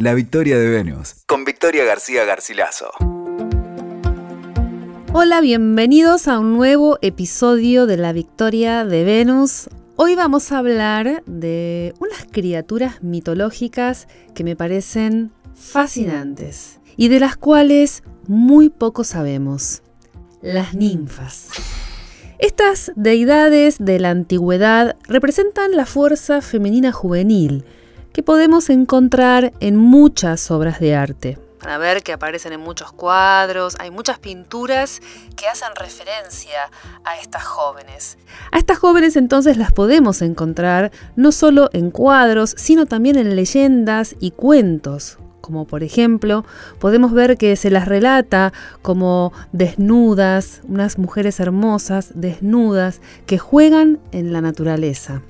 La Victoria de Venus, con Victoria García Garcilaso. Hola, bienvenidos a un nuevo episodio de La Victoria de Venus. Hoy vamos a hablar de unas criaturas mitológicas que me parecen fascinantes y de las cuales muy poco sabemos. Las ninfas. Estas deidades de la antigüedad representan la fuerza femenina juvenil que podemos encontrar en muchas obras de arte. Van a ver que aparecen en muchos cuadros, hay muchas pinturas que hacen referencia a estas jóvenes. A estas jóvenes entonces las podemos encontrar no solo en cuadros, sino también en leyendas y cuentos, como por ejemplo podemos ver que se las relata como desnudas, unas mujeres hermosas, desnudas, que juegan en la naturaleza.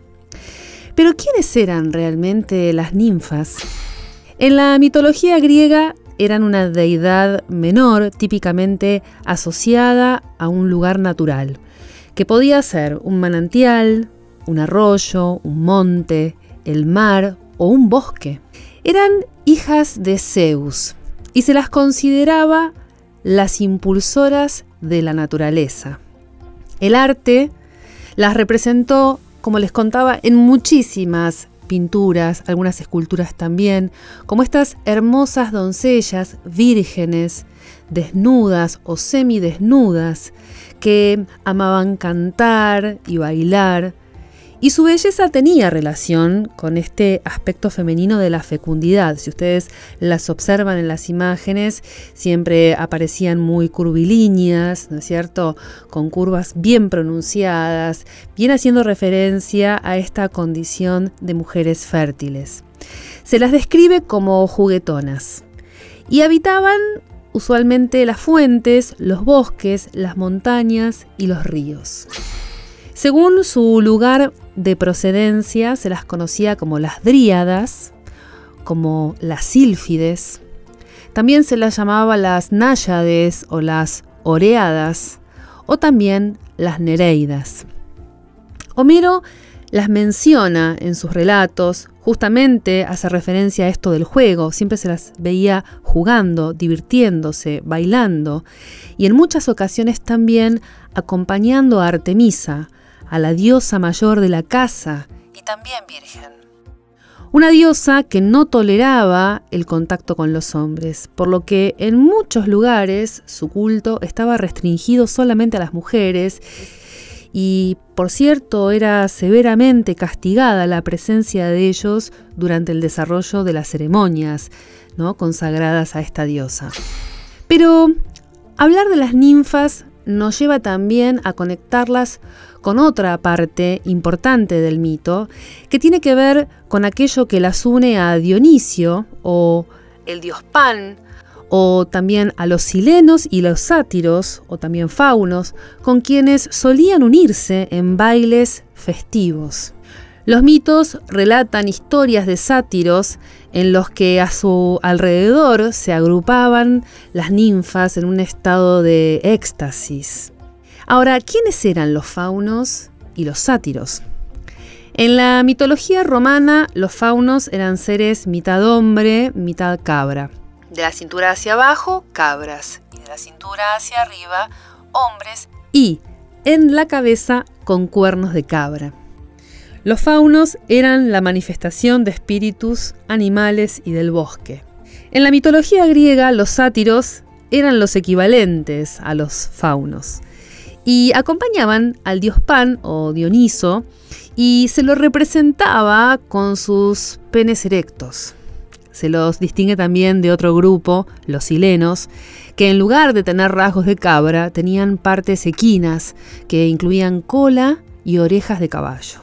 Pero ¿quiénes eran realmente las ninfas? En la mitología griega eran una deidad menor típicamente asociada a un lugar natural, que podía ser un manantial, un arroyo, un monte, el mar o un bosque. Eran hijas de Zeus y se las consideraba las impulsoras de la naturaleza. El arte las representó, como les contaba, en muchísimas pinturas, algunas esculturas también, como estas hermosas doncellas vírgenes, desnudas o semidesnudas, que amaban cantar y bailar, y su belleza tenía relación con este aspecto femenino de la fecundidad. Si ustedes las observan en las imágenes, siempre aparecían muy curvilíneas, ¿no es cierto? Con curvas bien pronunciadas, bien haciendo referencia a esta condición de mujeres fértiles. Se las describe como juguetonas y habitaban usualmente las fuentes, los bosques, las montañas y los ríos. Según su lugar de procedencia, se las conocía como las dríadas, como las sílfides. También se las llamaba las náyades o las oreadas, o también las nereidas. Homero las menciona en sus relatos, justamente hace referencia a esto del juego, siempre se las veía jugando, divirtiéndose, bailando, y en muchas ocasiones también acompañando a Artemisa, a la diosa mayor de la casa y también virgen. Una diosa que no toleraba el contacto con los hombres, por lo que en muchos lugares su culto estaba restringido solamente a las mujeres y, por cierto, era severamente castigada la presencia de ellos durante el desarrollo de las ceremonias ¿no? consagradas a esta diosa. Pero hablar de las ninfas nos lleva también a conectarlas con otra parte importante del mito, que tiene que ver con aquello que las une a Dionisio o el dios Pan, o también a los silenos y los sátiros, o también faunos, con quienes solían unirse en bailes festivos. Los mitos relatan historias de sátiros en los que a su alrededor se agrupaban las ninfas en un estado de éxtasis. Ahora, ¿quiénes eran los faunos y los sátiros? En la mitología romana, los faunos eran seres mitad hombre, mitad cabra. De la cintura hacia abajo, cabras, y de la cintura hacia arriba, hombres, y en la cabeza con cuernos de cabra. Los faunos eran la manifestación de espíritus, animales y del bosque. En la mitología griega, los sátiros eran los equivalentes a los faunos y acompañaban al dios Pan o Dioniso y se lo representaba con sus penes erectos. Se los distingue también de otro grupo, los silenos, que en lugar de tener rasgos de cabra tenían partes equinas que incluían cola y orejas de caballo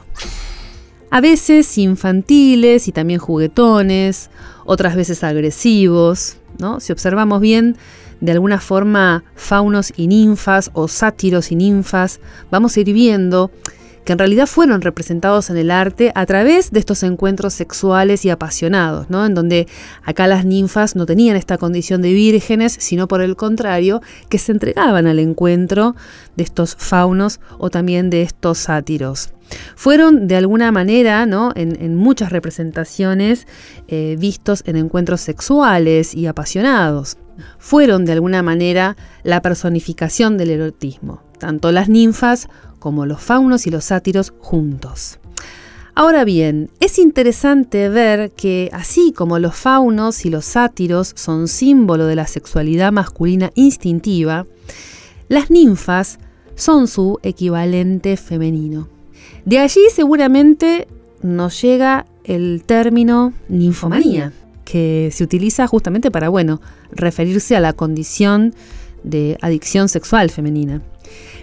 a veces infantiles y también juguetones, otras veces agresivos, ¿no? Si observamos bien, de alguna forma, faunos y ninfas o sátiros y ninfas, vamos a ir viendo que en realidad fueron representados en el arte a través de estos encuentros sexuales y apasionados, ¿no? En donde acá las ninfas no tenían esta condición de vírgenes, sino por el contrario, que se entregaban al encuentro de estos faunos o también de estos sátiros. fueron de alguna manera, ¿no? en, muchas representaciones, eh, vistos en encuentros sexuales y apasionados. Fueron de alguna manera la personificación del erotismo, tanto las ninfas como los faunos y los sátiros juntos. Ahora bien, es interesante ver que así como los faunos y los sátiros son símbolo de la sexualidad masculina instintiva, las ninfas son su equivalente femenino. De allí seguramente nos llega el término ninfomanía, que se utiliza justamente para, bueno, referirse a la condición de adicción sexual femenina.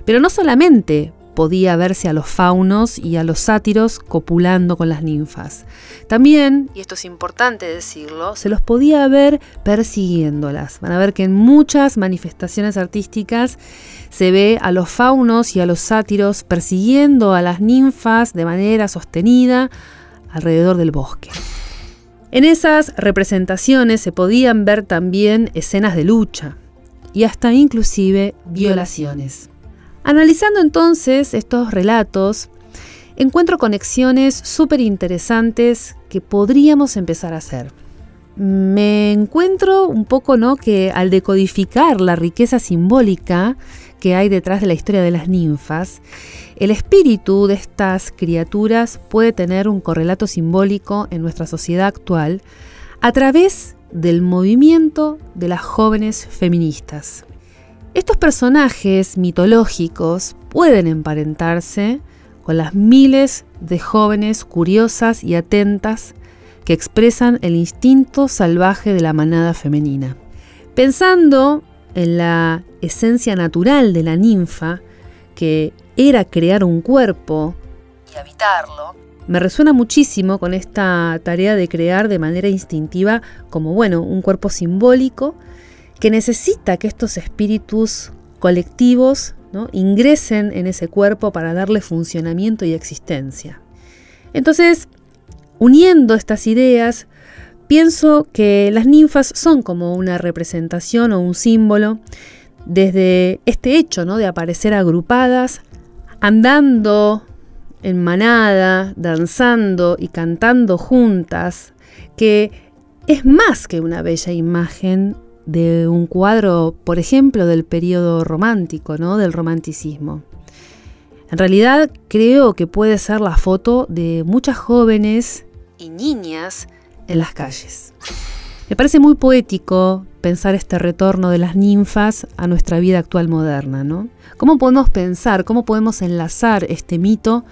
Pero no solamente podía verse a los faunos y a los sátiros copulando con las ninfas. También, y esto es importante decirlo, se los podía ver persiguiéndolas. Van a ver que en muchas manifestaciones artísticas se ve a los faunos y a los sátiros persiguiendo a las ninfas de manera sostenida alrededor del bosque. En esas representaciones se podían ver también escenas de lucha y hasta inclusive violaciones. Analizando entonces estos relatos, encuentro conexiones súper interesantes que podríamos empezar a hacer. Me encuentro un poco, ¿no? Que al decodificar la riqueza simbólica que hay detrás de la historia de las ninfas, el espíritu de estas criaturas puede tener un correlato simbólico en nuestra sociedad actual a través del movimiento de las jóvenes feministas. Estos personajes mitológicos pueden emparentarse con las miles de jóvenes curiosas y atentas que expresan el instinto salvaje de la manada femenina. Pensando en la esencia natural de la ninfa, que era crear un cuerpo y habitarlo, me resuena muchísimo con esta tarea de crear de manera instintiva como, bueno, un cuerpo simbólico que necesita que estos espíritus colectivos ¿no? ingresen en ese cuerpo para darle funcionamiento y existencia. Entonces, uniendo estas ideas, pienso que las ninfas son como una representación o un símbolo desde este hecho ¿no? de aparecer agrupadas, andando en manada, danzando y cantando juntas, que es más que una bella imagen de un cuadro, por ejemplo, del periodo romántico, ¿no? del romanticismo. En realidad creo que puede ser la foto de muchas jóvenes y niñas en las calles. Me parece muy poético pensar este retorno de las ninfas a nuestra vida actual moderna, ¿no? ¿Cómo podemos pensar, cómo podemos enlazar este mito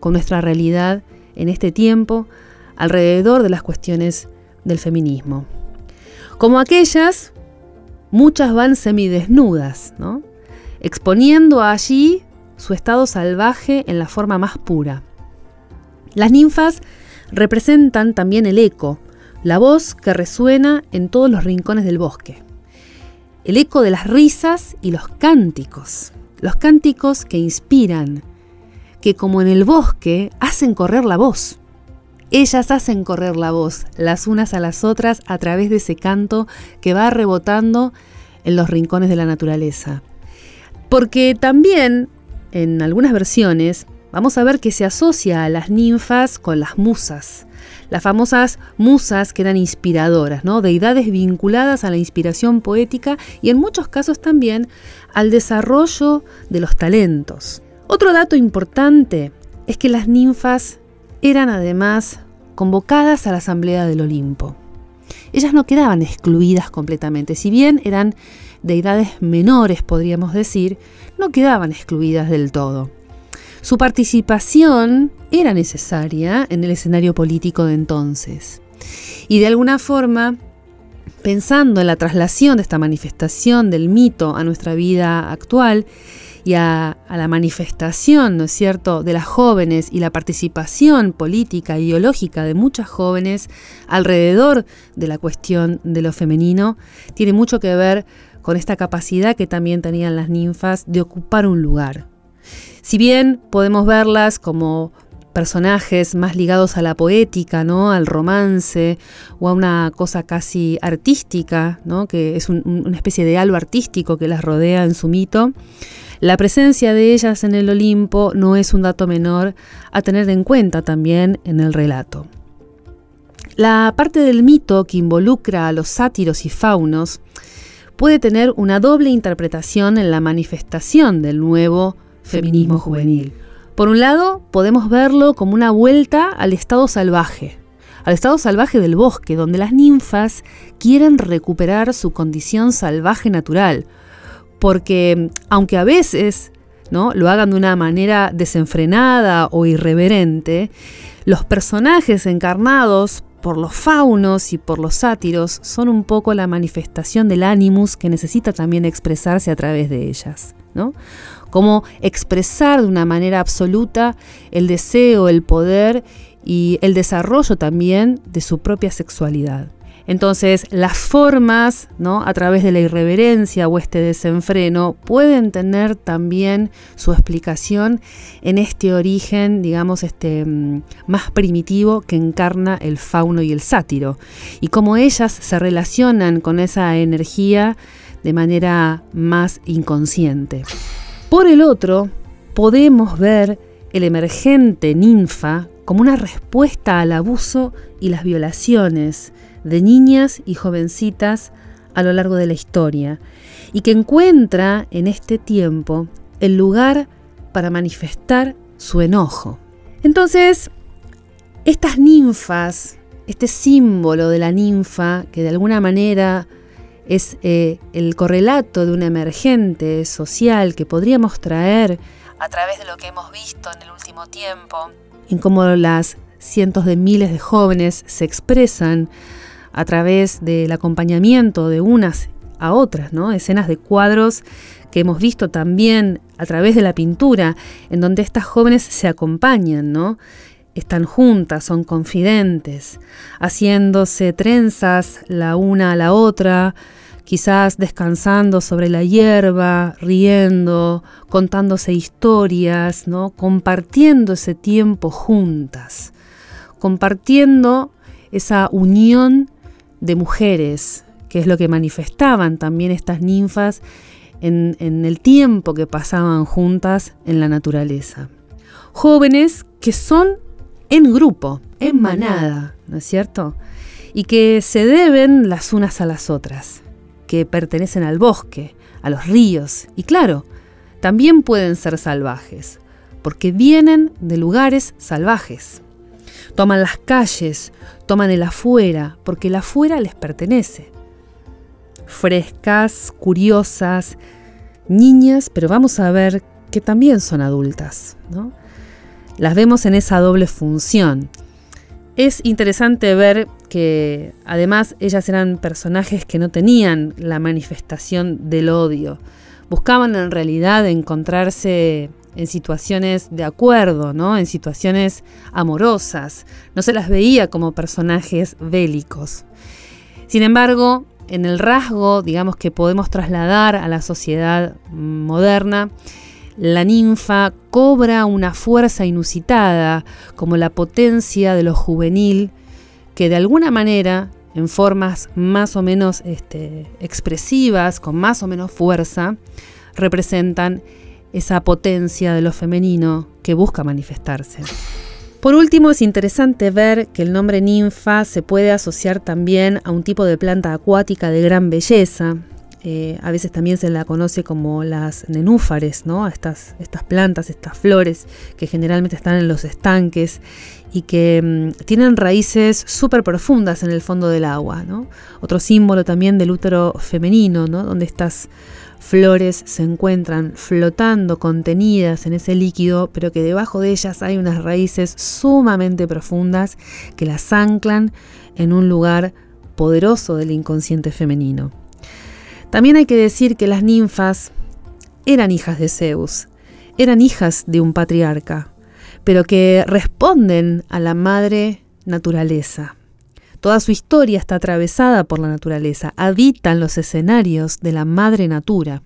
con nuestra realidad en este tiempo alrededor de las cuestiones del feminismo? Como aquellas, muchas van semidesnudas, ¿no? exponiendo allí su estado salvaje en la forma más pura. Las ninfas representan también el eco, la voz que resuena en todos los rincones del bosque. El eco de las risas y los cánticos, los cánticos que inspiran, que como en el bosque hacen correr la voz. Ellas hacen correr la voz las unas a las otras a través de ese canto que va rebotando en los rincones de la naturaleza. Porque también, en algunas versiones, vamos a ver que se asocia a las ninfas con las musas, las famosas musas que eran inspiradoras, ¿no? deidades vinculadas a la inspiración poética y en muchos casos también al desarrollo de los talentos. Otro dato importante es que las ninfas eran además convocadas a la Asamblea del Olimpo. Ellas no quedaban excluidas completamente, si bien eran deidades menores, podríamos decir, no quedaban excluidas del todo. Su participación era necesaria en el escenario político de entonces. Y de alguna forma, pensando en la traslación de esta manifestación del mito a nuestra vida actual, y a, la manifestación, ¿no es cierto?, de las jóvenes y la participación política e ideológica de muchas jóvenes alrededor de la cuestión de lo femenino, tiene mucho que ver con esta capacidad que también tenían las ninfas de ocupar un lugar. Si bien podemos verlas como personajes más ligados a la poética, ¿no? al romance o a una cosa casi artística, ¿no? que es una especie de halo artístico que las rodea en su mito, La presencia de ellas en el Olimpo no es un dato menor a tener en cuenta también en el relato. La parte del mito que involucra a los sátiros y faunos puede tener una doble interpretación en la manifestación del nuevo feminismo juvenil. Por un lado, podemos verlo como una vuelta al estado salvaje, al estado salvaje del bosque, donde las ninfas quieren recuperar su condición salvaje natural, porque aunque a veces ¿no? lo hagan de una manera desenfrenada o irreverente, los personajes encarnados por los faunos y por los sátiros son un poco la manifestación del animus que necesita también expresarse a través de ellas. ¿no? Como expresar de una manera absoluta el deseo, el poder y el desarrollo también de su propia sexualidad. Entonces, las formas, ¿no? a través de la irreverencia o este desenfreno, pueden tener también su explicación en este origen, digamos, este, mm, más primitivo que encarna el fauno y el sátiro, y cómo ellas se relacionan con esa energía de manera más inconsciente. Por el otro, podemos ver el emergente ninfa como una respuesta al abuso y las violaciones de niñas y jovencitas a lo largo de la historia, y que encuentra en este tiempo el lugar para manifestar su enojo. Entonces, estas ninfas, este símbolo de la ninfa, que de alguna manera es eh, el correlato de un emergente social que podríamos traer a través de lo que hemos visto en el último tiempo, en cómo las cientos de miles de jóvenes se expresan a través del acompañamiento de unas a otras, ¿no? Escenas de cuadros que hemos visto también a través de la pintura, en donde estas jóvenes se acompañan, ¿no? Están juntas, son confidentes, haciéndose trenzas la una a la otra, quizás descansando sobre la hierba, riendo, contándose historias, ¿no? compartiendo ese tiempo juntas, compartiendo esa unión de mujeres, que es lo que manifestaban también estas ninfas en, en el tiempo que pasaban juntas en la naturaleza. Jóvenes que son en grupo, en manada, ¿no es cierto? Y que se deben las unas a las otras, que pertenecen al bosque, a los ríos, y claro, también pueden ser salvajes, porque vienen de lugares salvajes. Toman las calles, toman el afuera, porque el afuera les pertenece. Frescas, curiosas, niñas, pero vamos a ver que también son adultas. ¿no? Las vemos en esa doble función. Es interesante ver que además ellas eran personajes que no tenían la manifestación del odio. Buscaban en realidad encontrarse en situaciones de acuerdo, ¿no? en situaciones amorosas. No se las veía como personajes bélicos. Sin embargo, en el rasgo, digamos, que podemos trasladar a la sociedad moderna, la ninfa cobra una fuerza inusitada, como la potencia de lo juvenil, que de alguna manera, en formas más o menos este, expresivas, con más o menos fuerza, representan esa potencia de lo femenino que busca manifestarse. Por último, es interesante ver que el nombre ninfa se puede asociar también a un tipo de planta acuática de gran belleza. Eh, a veces también se la conoce como las nenúfares, ¿no? Estas, estas plantas, estas flores que generalmente están en los estanques y que mm, tienen raíces súper profundas en el fondo del agua. Otro símbolo también del útero femenino, ¿no? donde estas flores se encuentran flotando contenidas en ese líquido, pero que debajo de ellas hay unas raíces sumamente profundas que las anclan en un lugar poderoso del inconsciente femenino. También hay que decir que las ninfas eran hijas de Zeus, eran hijas de un patriarca, pero que responden a la madre naturaleza. Toda su historia está atravesada por la naturaleza, habitan los escenarios de la madre natura.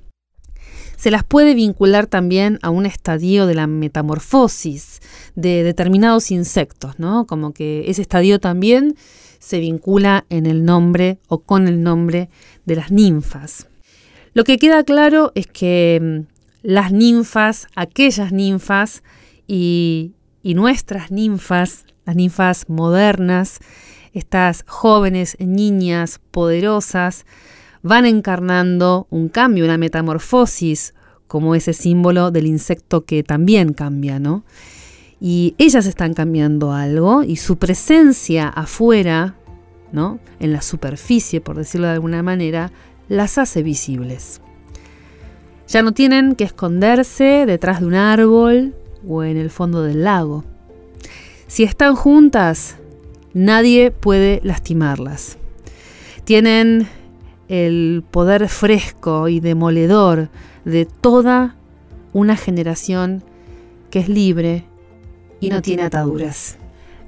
Se las puede vincular también a un estadio de la metamorfosis de determinados insectos, ¿no? Como que ese estadio también se vincula en el nombre o con el nombre de las ninfas. Lo que queda claro es que mm, las ninfas, aquellas ninfas y, y nuestras ninfas, las ninfas modernas, estas jóvenes niñas poderosas, van encarnando un cambio, una metamorfosis, como ese símbolo del insecto que también cambia, ¿no? Y ellas están cambiando algo y su presencia afuera, ¿no? En la superficie, por decirlo de alguna manera, las hace visibles. Ya no tienen que esconderse detrás de un árbol o en el fondo del lago. Si están juntas, nadie puede lastimarlas. Tienen el poder fresco y demoledor de toda una generación que es libre y no tiene ataduras.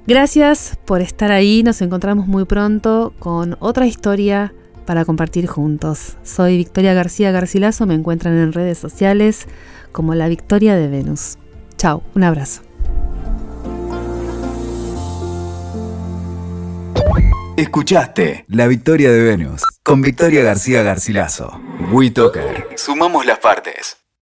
Gracias por estar ahí, nos encontramos muy pronto con otra historia para compartir juntos. Soy Victoria García Garcilaso, me encuentran en redes sociales como La Victoria de Venus. Chao, un abrazo. Escuchaste La Victoria de Venus con Victoria García Garcilaso. WeToker. Sumamos las partes.